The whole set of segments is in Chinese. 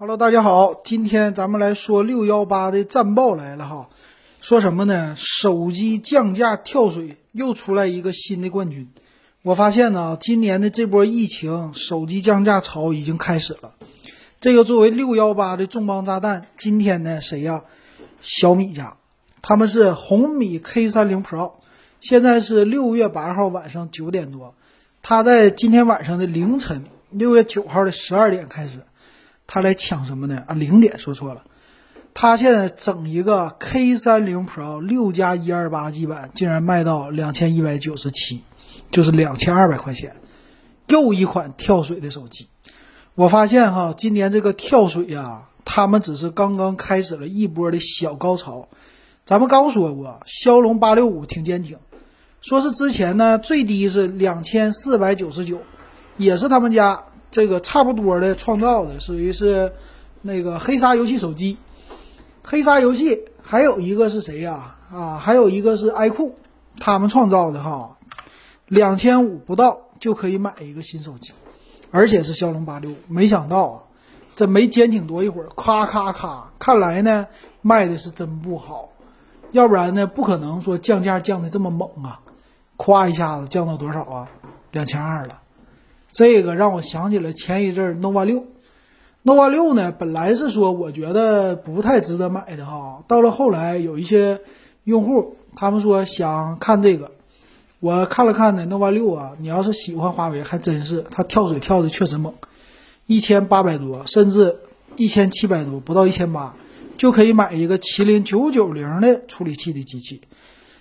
Hello，大家好，今天咱们来说六幺八的战报来了哈。说什么呢？手机降价跳水，又出来一个新的冠军。我发现呢，今年的这波疫情，手机降价潮已经开始了。这个作为六幺八的重磅炸弹，今天呢，谁呀？小米家，他们是红米 K 三零 Pro，现在是六月八号晚上九点多，他在今天晚上的凌晨六月九号的十二点开始。他来抢什么呢？啊，零点说错了。他现在整一个 K 三零 Pro 六加一二八 G 版，竟然卖到两千一百九十七，就是两千二百块钱，又一款跳水的手机。我发现哈，今年这个跳水呀，他们只是刚刚开始了一波的小高潮。咱们刚说过，骁龙八六五挺坚挺，说是之前呢最低是两千四百九十九，也是他们家。这个差不多的创造的，属于是那个黑鲨游戏手机。黑鲨游戏还有一个是谁呀？啊，还有一个是 iQOO，他们创造的哈，两千五不到就可以买一个新手机，而且是骁龙八六五。没想到啊，这没坚挺多一会儿，咔咔咔，看来呢卖的是真不好，要不然呢不可能说降价降的这么猛啊，咵一下子降到多少啊？两千二了。这个让我想起了前一阵 nova 六，nova 六呢，本来是说我觉得不太值得买的哈，到了后来有一些用户他们说想看这个，我看了看呢，nova 六啊，你要是喜欢华为，还真是它跳水跳的确实猛，一千八百多，甚至一千七百多，不到一千八就可以买一个麒麟九九零的处理器的机器，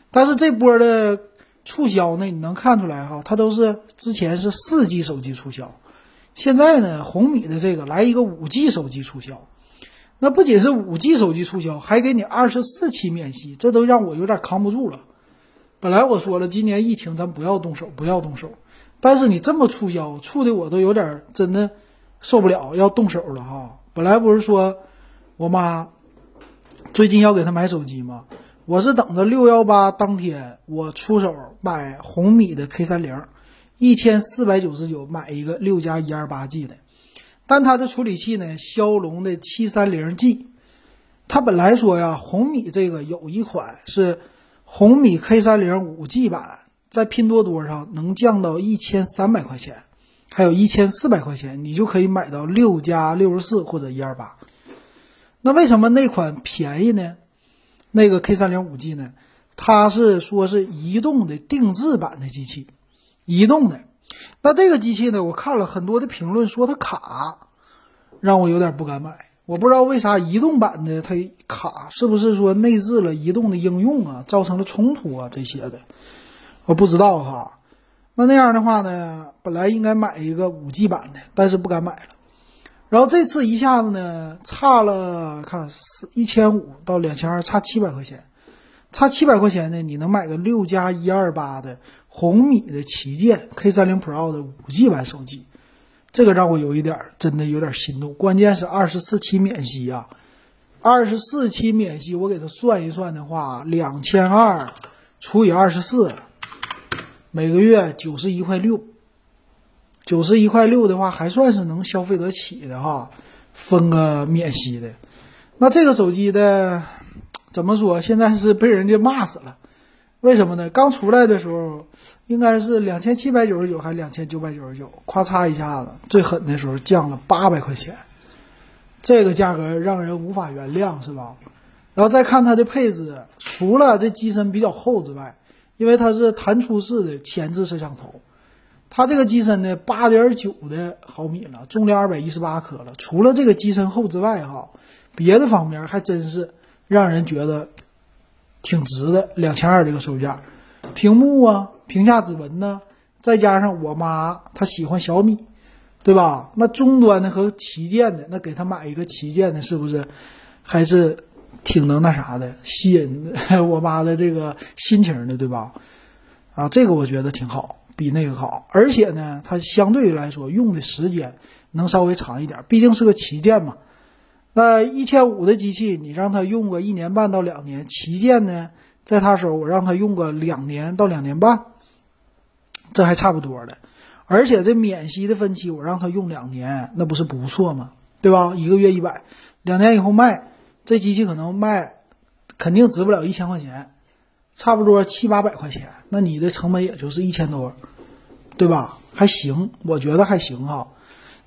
但是这波的。促销呢？你能看出来哈，它都是之前是四 G 手机促销，现在呢，红米的这个来一个五 G 手机促销，那不仅是五 G 手机促销，还给你二十四期免息，这都让我有点扛不住了。本来我说了，今年疫情咱不要动手，不要动手，但是你这么促销，促的我都有点真的受不了，要动手了哈。本来不是说我妈最近要给她买手机吗？我是等着六幺八当天，我出手买红米的 K 三零，一千四百九十九买一个六加一二八 G 的，但它的处理器呢，骁龙的七三零 G。它本来说呀，红米这个有一款是红米 K 三零五 G 版，在拼多多上能降到一千三百块钱，还有一千四百块钱，你就可以买到六加六十四或者一二八。那为什么那款便宜呢？那个 K 三零五 G 呢？它是说是移动的定制版的机器，移动的。那这个机器呢？我看了很多的评论说它卡，让我有点不敢买。我不知道为啥移动版的它卡，是不是说内置了移动的应用啊，造成了冲突啊这些的？我不知道哈。那那样的话呢，本来应该买一个五 G 版的，但是不敢买了。然后这次一下子呢，差了看四一千五到两千二，差七百块钱，差七百块钱呢，你能买个六加一二八的红米的旗舰 K 三零 Pro 的五 G 版手机，这个让我有一点真的有点心动。关键是二十四期免息啊，二十四期免息，我给他算一算的话，两千二除以二十四，每个月九十一块六。九十一块六的话，还算是能消费得起的哈，分个免息的。那这个手机的怎么说？现在是被人家骂死了。为什么呢？刚出来的时候应该是两千七百九十九，还是两千九百九十九，咔嚓一下子，最狠的时候降了八百块钱，这个价格让人无法原谅，是吧？然后再看它的配置，除了这机身比较厚之外，因为它是弹出式的前置摄像头。它这个机身呢，八点九的毫米了，重量二百一十八克了。除了这个机身厚之外，哈，别的方面还真是让人觉得挺值的。两千二这个售价，屏幕啊，屏下指纹呢，再加上我妈她喜欢小米，对吧？那中端的和旗舰的，那给她买一个旗舰的，是不是还是挺能那啥的，吸引 我妈的这个心情的，对吧？啊，这个我觉得挺好。比那个好，而且呢，它相对来说用的时间能稍微长一点，毕竟是个旗舰嘛。那一千五的机器，你让它用个一年半到两年，旗舰呢，在它手我让它用个两年到两年半，这还差不多的。而且这免息的分期，我让它用两年，那不是不错吗？对吧？一个月一百，两年以后卖，这机器可能卖，肯定值不了一千块钱，差不多七八百块钱，那你的成本也就是一千多，对吧？还行，我觉得还行哈。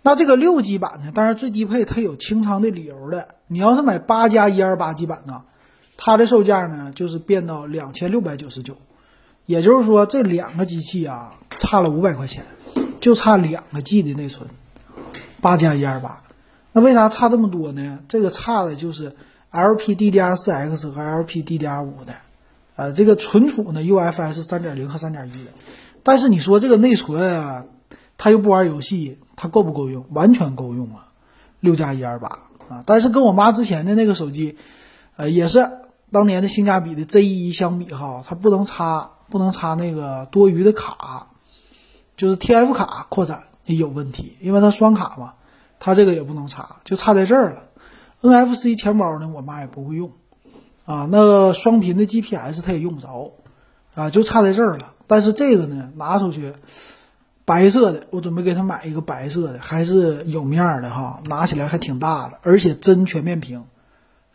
那这个六 G 版呢？当然最低配它有清仓的理由的。你要是买八加一二八 G 版呢，它的售价呢就是变到两千六百九十九，也就是说这两个机器啊差了五百块钱，就差两个 G 的内存，八加一二八。那为啥差这么多呢？这个差的就是 LPDDR4X 和 LPDDR5 的，呃，这个存储呢 UFS 三点零和三点一的。但是你说这个内存啊，它又不玩游戏。它够不够用？完全够用啊，六加一二八啊！但是跟我妈之前的那个手机，呃，也是当年的性价比的 Z 一相比哈，它不能插，不能插那个多余的卡，就是 TF 卡扩展也有问题，因为它双卡嘛，它这个也不能插，就差在这儿了。NFC 钱包呢，我妈也不会用啊，那个双频的 GPS 它也用不着啊，就差在这儿了。但是这个呢，拿出去。白色的，我准备给他买一个白色的，还是有面的哈，拿起来还挺大的，而且真全面屏，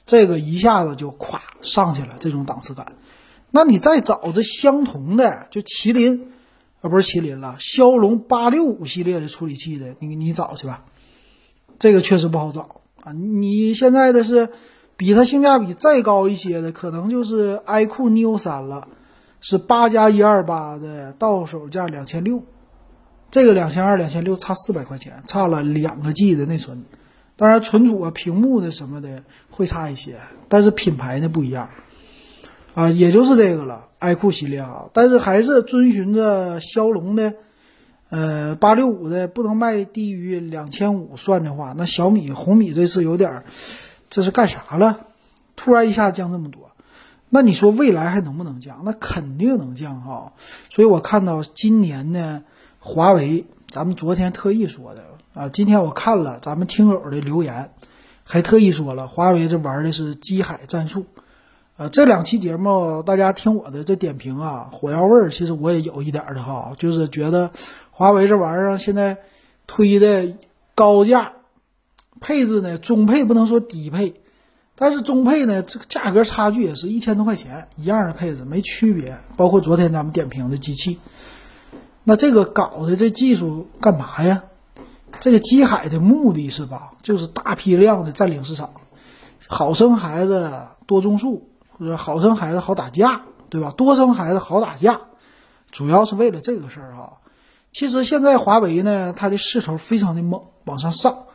这个一下子就咵上去了，这种档次感。那你再找这相同的，就麒麟，啊不是麒麟了，骁龙八六五系列的处理器的，你你找去吧，这个确实不好找啊。你现在的是比它性价比再高一些的，可能就是 iQOO Neo 三了，是八加一二八的，到手价两千六。这个两千二、两千六差四百块钱，差了两个 G 的内存，当然存储啊、屏幕的什么的会差一些，但是品牌呢不一样，啊，也就是这个了，iQOO 系列啊，但是还是遵循着骁龙的，呃，八六五的不能卖低于两千五算的话，那小米、红米这次有点，这是干啥了？突然一下降这么多，那你说未来还能不能降？那肯定能降哈，所以我看到今年呢。华为，咱们昨天特意说的啊，今天我看了咱们听友的留言，还特意说了，华为这玩的是机海战术，啊，这两期节目大家听我的这点评啊，火药味儿，其实我也有一点的哈，就是觉得华为这玩意儿现在推的高价，配置呢中配不能说低配，但是中配呢这个价格差距也是一千多块钱，一样的配置没区别，包括昨天咱们点评的机器。那这个搞的这技术干嘛呀？这个机海的目的是吧，就是大批量的占领市场，好生孩子多种树，或者好生孩子好打架，对吧？多生孩子好打架，主要是为了这个事儿哈。其实现在华为呢，它的势头非常的猛，往上上，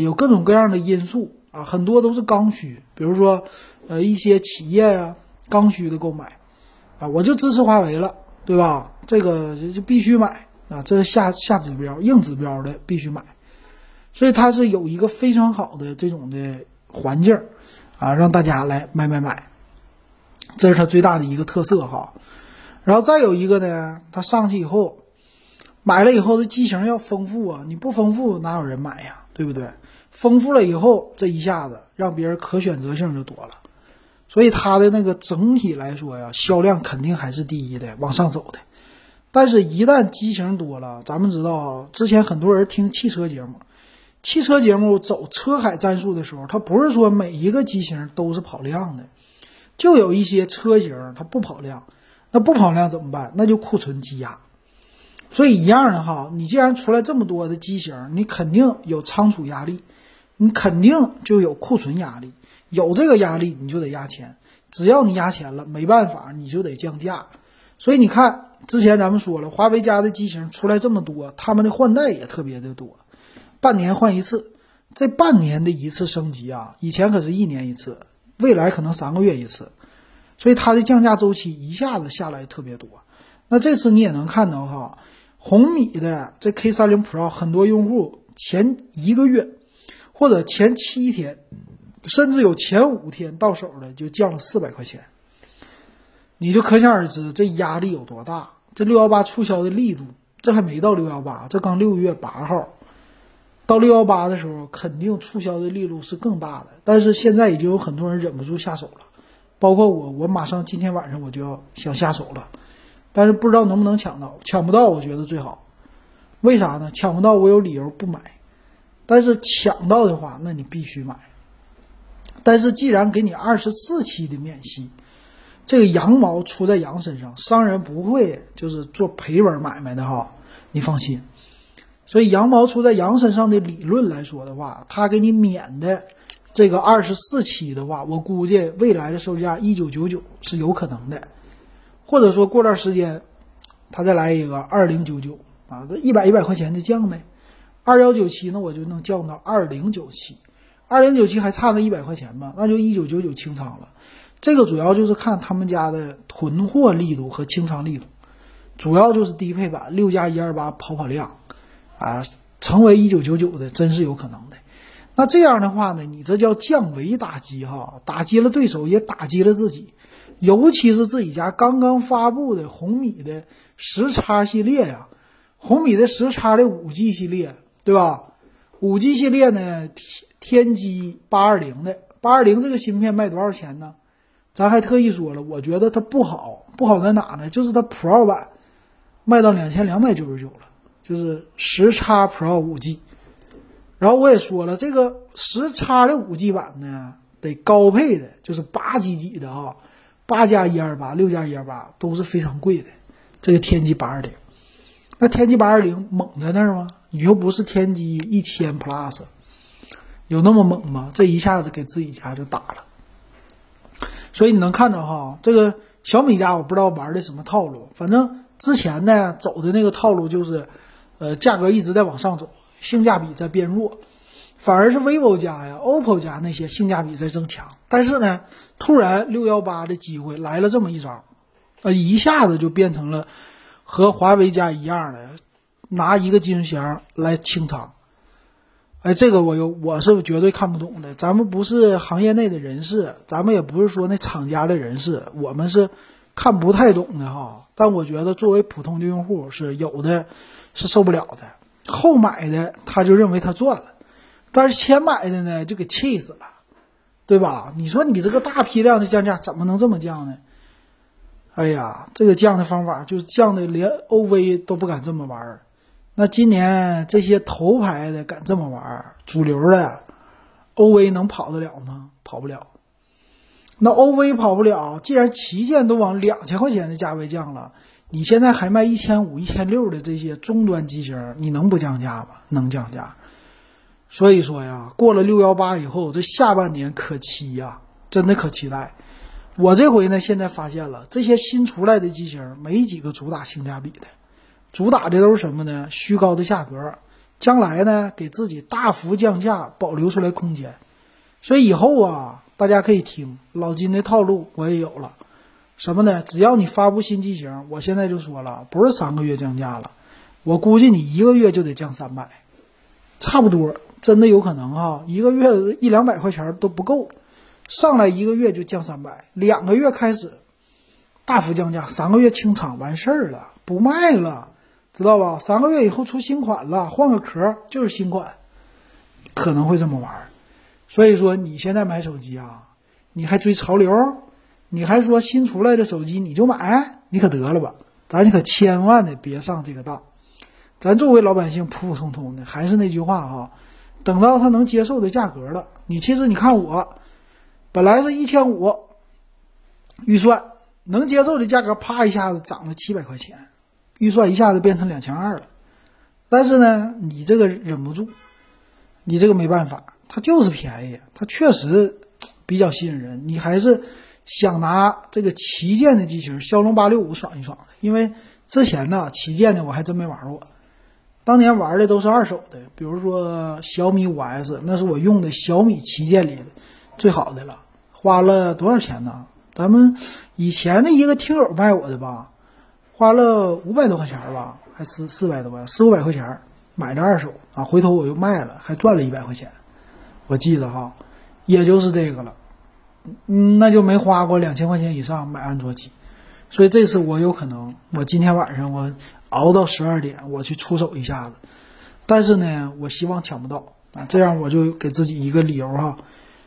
有各种各样的因素啊，很多都是刚需，比如说，呃，一些企业呀，刚需的购买，啊，我就支持华为了。对吧？这个就必须买啊！这是下下指标、硬指标的，必须买。所以它是有一个非常好的这种的环境啊，让大家来买买买。这是它最大的一个特色哈。然后再有一个呢，它上去以后，买了以后这机型要丰富啊，你不丰富哪有人买呀？对不对？丰富了以后，这一下子让别人可选择性就多了。所以它的那个整体来说呀，销量肯定还是第一的，往上走的。但是，一旦机型多了，咱们知道啊，之前很多人听汽车节目，汽车节目走车海战术的时候，它不是说每一个机型都是跑量的，就有一些车型它不跑量，那不跑量怎么办？那就库存积压。所以一样的哈，你既然出来这么多的机型，你肯定有仓储压力，你肯定就有库存压力。有这个压力，你就得压钱。只要你压钱了，没办法，你就得降价。所以你看，之前咱们说了，华为家的机型出来这么多，他们的换代也特别的多，半年换一次。这半年的一次升级啊，以前可是一年一次，未来可能三个月一次。所以它的降价周期一下子下来特别多。那这次你也能看到哈，红米的这 K 三零 Pro，很多用户前一个月或者前七天。甚至有前五天到手的就降了四百块钱，你就可想而知这压力有多大。这六幺八促销的力度，这还没到六幺八，这刚六月八号，到六幺八的时候，肯定促销的力度是更大的。但是现在已经有很多人忍不住下手了，包括我，我马上今天晚上我就要想下手了，但是不知道能不能抢到，抢不到我觉得最好，为啥呢？抢不到我有理由不买。但是抢到的话，那你必须买。但是既然给你二十四期的免息，这个羊毛出在羊身上，商人不会就是做赔本买卖的哈，你放心。所以羊毛出在羊身上的理论来说的话，他给你免的这个二十四期的话，我估计未来的售价一九九九是有可能的，或者说过段时间他再来一个二零九九啊，这一百一百块钱的降呗，二幺九七那我就能降到二零九七，二零九七还差那一百块钱吧，那就一九九九清仓了。这个主要就是看他们家的囤货力度和清仓力度，主要就是低配版六加一二八跑跑量。啊，成为一九九九的真是有可能的。那这样的话呢，你这叫降维打击哈，打击了对手，也打击了自己。尤其是自己家刚刚发布的红米的十叉系列呀，红米的十叉的五 G 系列，对吧？五 G 系列呢，天天玑八二零的八二零这个芯片卖多少钱呢？咱还特意说了，我觉得它不好，不好在哪呢？就是它 Pro 版卖到两千两百九十九了。就是十叉 Pro 五 G，然后我也说了，这个十叉的五 G 版呢，得高配的，就是八 G 几的啊，八加一二八、六加一二八都是非常贵的。这个天玑八二零，那天玑八二零猛在那儿吗？你又不是天玑一千 Plus，有那么猛吗？这一下子给自己家就打了。所以你能看着哈，这个小米家我不知道玩的什么套路，反正之前呢走的那个套路就是。呃，价格一直在往上走，性价比在变弱，反而是 vivo 家呀、OPPO 家那些性价比在增强。但是呢，突然六幺八的机会来了这么一招，呃，一下子就变成了和华为家一样的，拿一个金箱来清仓。哎，这个我有我是绝对看不懂的。咱们不是行业内的人士，咱们也不是说那厂家的人士，我们是看不太懂的哈。但我觉得作为普通的用户是有的。是受不了的，后买的他就认为他赚了，但是前买的呢就给气死了，对吧？你说你这个大批量的降价怎么能这么降呢？哎呀，这个降的方法就降的连 OV 都不敢这么玩儿，那今年这些头牌的敢这么玩，主流的 OV 能跑得了吗？跑不了。那 OV 跑不了，既然旗舰都往两千块钱的价位降了。你现在还卖一千五、一千六的这些终端机型，你能不降价吗？能降价。所以说呀，过了六幺八以后，这下半年可期呀，真的可期待。我这回呢，现在发现了这些新出来的机型没几个主打性价比的，主打的都是什么呢？虚高的价格，将来呢给自己大幅降价，保留出来空间。所以以后啊，大家可以听老金的套路，我也有了。什么呢？只要你发布新机型，我现在就说了，不是三个月降价了，我估计你一个月就得降三百，差不多，真的有可能哈，一个月一两百块钱都不够，上来一个月就降三百，两个月开始大幅降价，三个月清仓完事儿了，不卖了，知道吧？三个月以后出新款了，换个壳就是新款，可能会这么玩。所以说你现在买手机啊，你还追潮流？你还说新出来的手机你就买，你可得了吧？咱可千万的别上这个当。咱作为老百姓普普通通的，还是那句话哈，等到他能接受的价格了，你其实你看我，本来是一千五预算能接受的价格，啪一下子涨了七百块钱，预算一下子变成两千二了。但是呢，你这个忍不住，你这个没办法，它就是便宜，它确实比较吸引人，你还是。想拿这个旗舰的机型骁龙八六五爽一爽，因为之前呢旗舰的我还真没玩过，当年玩的都是二手的，比如说小米五 S，那是我用的小米旗舰里的最好的了，花了多少钱呢？咱们以前的一个听友卖我的吧，花了五百多块钱吧，还四四百多，四五百块钱买的二手啊，回头我又卖了，还赚了一百块钱，我记得哈，也就是这个了。嗯，那就没花过两千块钱以上买安卓机，所以这次我有可能，我今天晚上我熬到十二点，我去出手一下子。但是呢，我希望抢不到啊，这样我就给自己一个理由哈。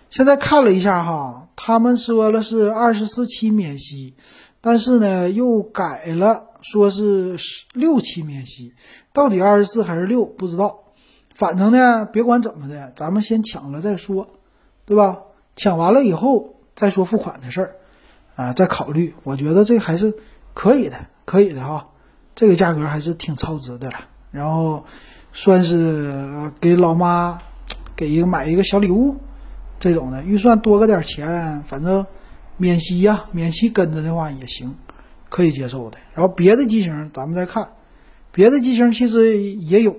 现在看了一下哈，他们说了是二十四期免息，但是呢又改了，说是六期免息，到底二十四还是六不知道。反正呢，别管怎么的，咱们先抢了再说，对吧？抢完了以后再说付款的事儿，啊，再考虑。我觉得这还是可以的，可以的哈。这个价格还是挺超值的了。然后算是给老妈给一个买一个小礼物，这种的预算多个点钱，反正免息呀，免息跟着的话也行，可以接受的。然后别的机型咱们再看，别的机型其实也有。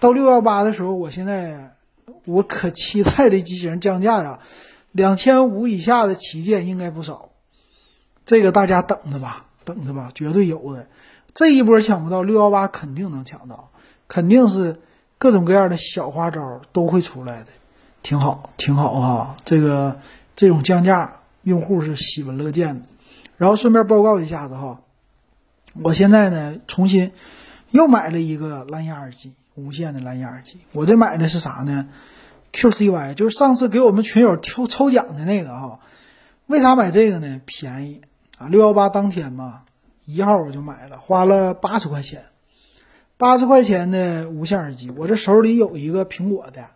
到六幺八的时候，我现在我可期待的机型降价呀，两千五以下的旗舰应该不少，这个大家等着吧，等着吧，绝对有的。这一波抢不到，六幺八肯定能抢到，肯定是各种各样的小花招都会出来的，挺好，挺好啊。这个这种降价，用户是喜闻乐见的。然后顺便报告一下子哈，我现在呢重新又买了一个蓝牙耳机。无线的蓝牙耳机，我这买的是啥呢？QCY，就是上次给我们群友抽抽奖的那个哈。为啥买这个呢？便宜啊！六幺八当天嘛，一号我就买了，花了八十块钱，八十块钱的无线耳机。我这手里有一个苹果的，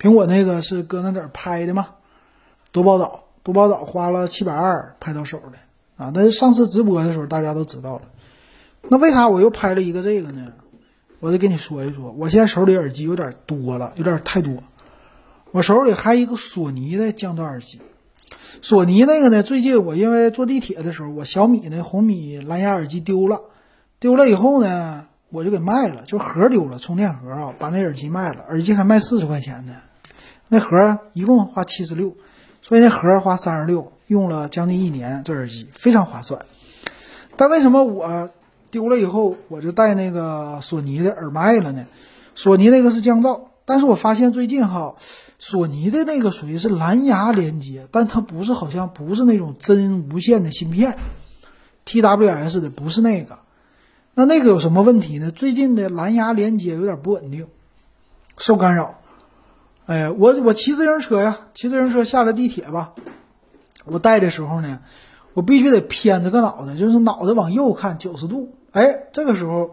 苹果那个是搁那点拍的嘛，多宝岛，多宝岛花了七百二拍到手的啊。但是上次直播的时候大家都知道了，那为啥我又拍了一个这个呢？我得跟你说一说，我现在手里耳机有点多了，有点太多。我手里还一个索尼的降噪耳机，索尼那个呢？最近我因为坐地铁的时候，我小米的红米蓝牙耳机丢了，丢了以后呢，我就给卖了，就盒丢了，充电盒啊，把那耳机卖了，耳机还卖四十块钱呢，那盒一共花七十六，所以那盒花三十六，用了将近一年，这耳机非常划算。但为什么我？丢了以后，我就带那个索尼的耳麦了呢。索尼那个是降噪，但是我发现最近哈，索尼的那个属于是蓝牙连接，但它不是好像不是那种真无线的芯片，TWS 的不是那个。那那个有什么问题呢？最近的蓝牙连接有点不稳定，受干扰。哎呀，我我骑自行车呀，骑自行车下了地铁吧，我带的时候呢，我必须得偏着个脑袋，就是脑袋往右看九十度。哎，这个时候，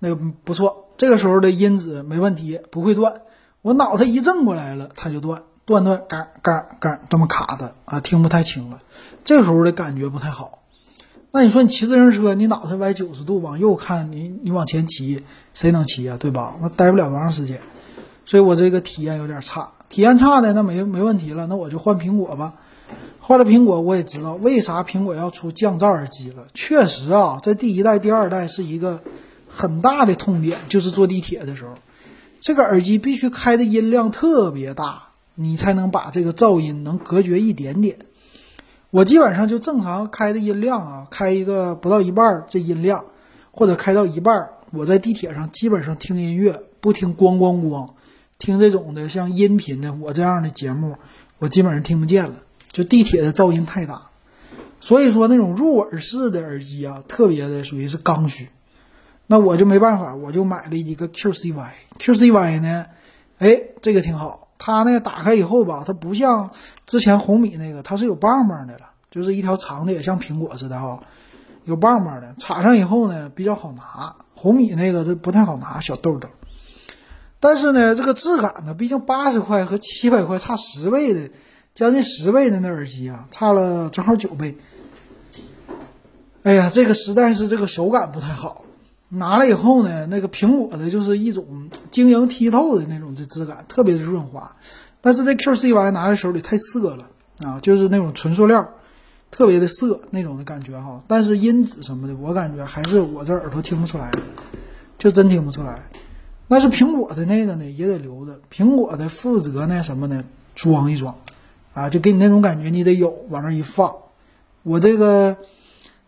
那个不错，这个时候的音质没问题，不会断。我脑袋一正过来了，它就断，断断嘎嘎嘎这么卡的啊，听不太清了。这个时候的感觉不太好。那你说你骑自行车，你脑袋歪九十度往右看，你你往前骑，谁能骑啊？对吧？那待不了多长时间。所以我这个体验有点差，体验差的那没没问题了，那我就换苹果吧。换了苹果，我也知道为啥苹果要出降噪耳机了。确实啊，在第一代、第二代是一个很大的痛点，就是坐地铁的时候，这个耳机必须开的音量特别大，你才能把这个噪音能隔绝一点点。我基本上就正常开的音量啊，开一个不到一半这音量，或者开到一半，我在地铁上基本上听音乐，不听咣咣咣，听这种的像音频的我这样的节目，我基本上听不见了。就地铁的噪音太大，所以说那种入耳式的耳机啊，特别的属于是刚需。那我就没办法，我就买了一个 QCY。QCY 呢，哎，这个挺好。它呢打开以后吧，它不像之前红米那个，它是有棒棒的了，就是一条长的，也像苹果似的哈，有棒棒的。插上以后呢，比较好拿。红米那个它不太好拿，小豆豆。但是呢，这个质感呢，毕竟八十块和七百块差十倍的。将近十倍的那耳机啊，差了正好九倍。哎呀，这个实在是这个手感不太好。拿了以后呢，那个苹果的就是一种晶莹剔透的那种这质感，特别的润滑。但是这 QCY 拿在手里太涩了啊，就是那种纯塑料，特别的涩那种的感觉哈。但是音质什么的，我感觉还是我这耳朵听不出来，就真听不出来。但是苹果的那个呢，也得留着。苹果的负责呢什么呢，装一装。啊，就给你那种感觉，你得有往那一放。我这个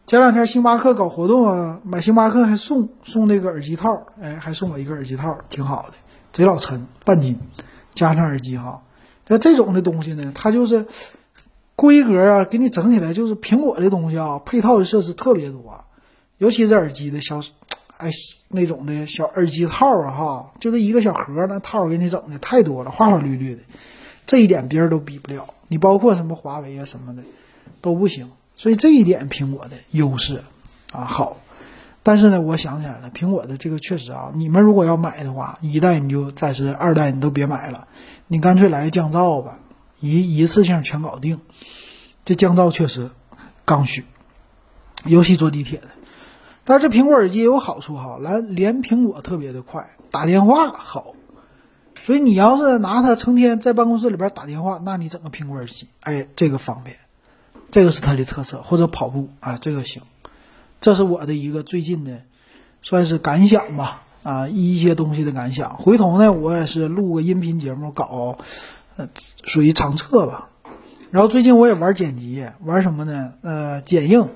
前两天星巴克搞活动啊，买星巴克还送送那个耳机套，哎，还送我一个耳机套，挺好的，贼老沉，半斤，加上耳机哈。那这种的东西呢，它就是规格啊，给你整起来就是苹果的东西啊，配套的设施特别多，尤其是耳机的小，哎，那种的小耳机套啊，哈，就这一个小盒，那套给你整的太多了，花花绿绿的，这一点别人都比不了。你包括什么华为啊什么的都不行，所以这一点苹果的优势啊好。但是呢，我想起来了，苹果的这个确实啊，你们如果要买的话，一代你就暂时，二代你都别买了，你干脆来降噪吧，一一次性全搞定。这降噪确实刚需，尤其坐地铁的。但是这苹果耳机也有好处哈，来连苹果特别的快，打电话好。所以你要是拿它成天在办公室里边打电话，那你整个苹果耳机，哎，这个方便，这个是它的特色。或者跑步啊，这个行。这是我的一个最近的，算是感想吧，啊，一些东西的感想。回头呢，我也是录个音频节目搞，呃，属于长测吧。然后最近我也玩剪辑，玩什么呢？呃，剪映，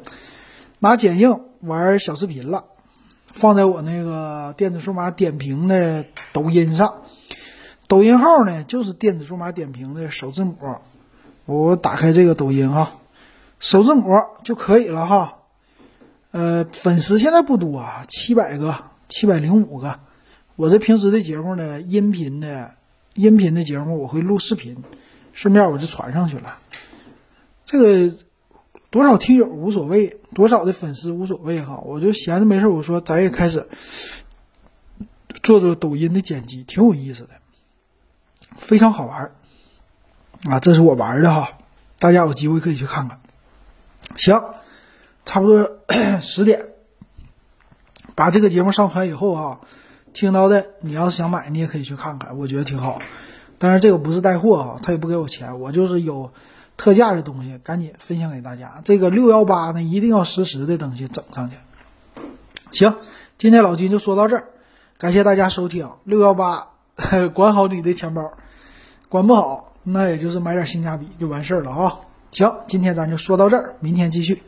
拿剪映玩小视频了，放在我那个电子数码点评的抖音上。抖音号呢，就是电子数码点评的首字母。我打开这个抖音哈，首字母就可以了哈。呃，粉丝现在不多啊，七百个，七百零五个。我这平时的节目呢，音频的，音频的节目我会录视频，顺便我就传上去了。这个多少听友无所谓，多少的粉丝无所谓哈。我就闲着没事，我说咱也开始做做抖音的剪辑，挺有意思的。非常好玩啊！这是我玩的哈，大家有机会可以去看看。行，差不多 十点，把这个节目上传以后哈，听到的你要是想买，你也可以去看看，我觉得挺好。但是这个不是带货哈，他也不给我钱，我就是有特价的东西，赶紧分享给大家。这个六幺八呢，一定要实时的东西整上去。行，今天老金就说到这儿，感谢大家收听六幺八，管好你的钱包。管不好，那也就是买点性价比就完事儿了啊！行，今天咱就说到这儿，明天继续。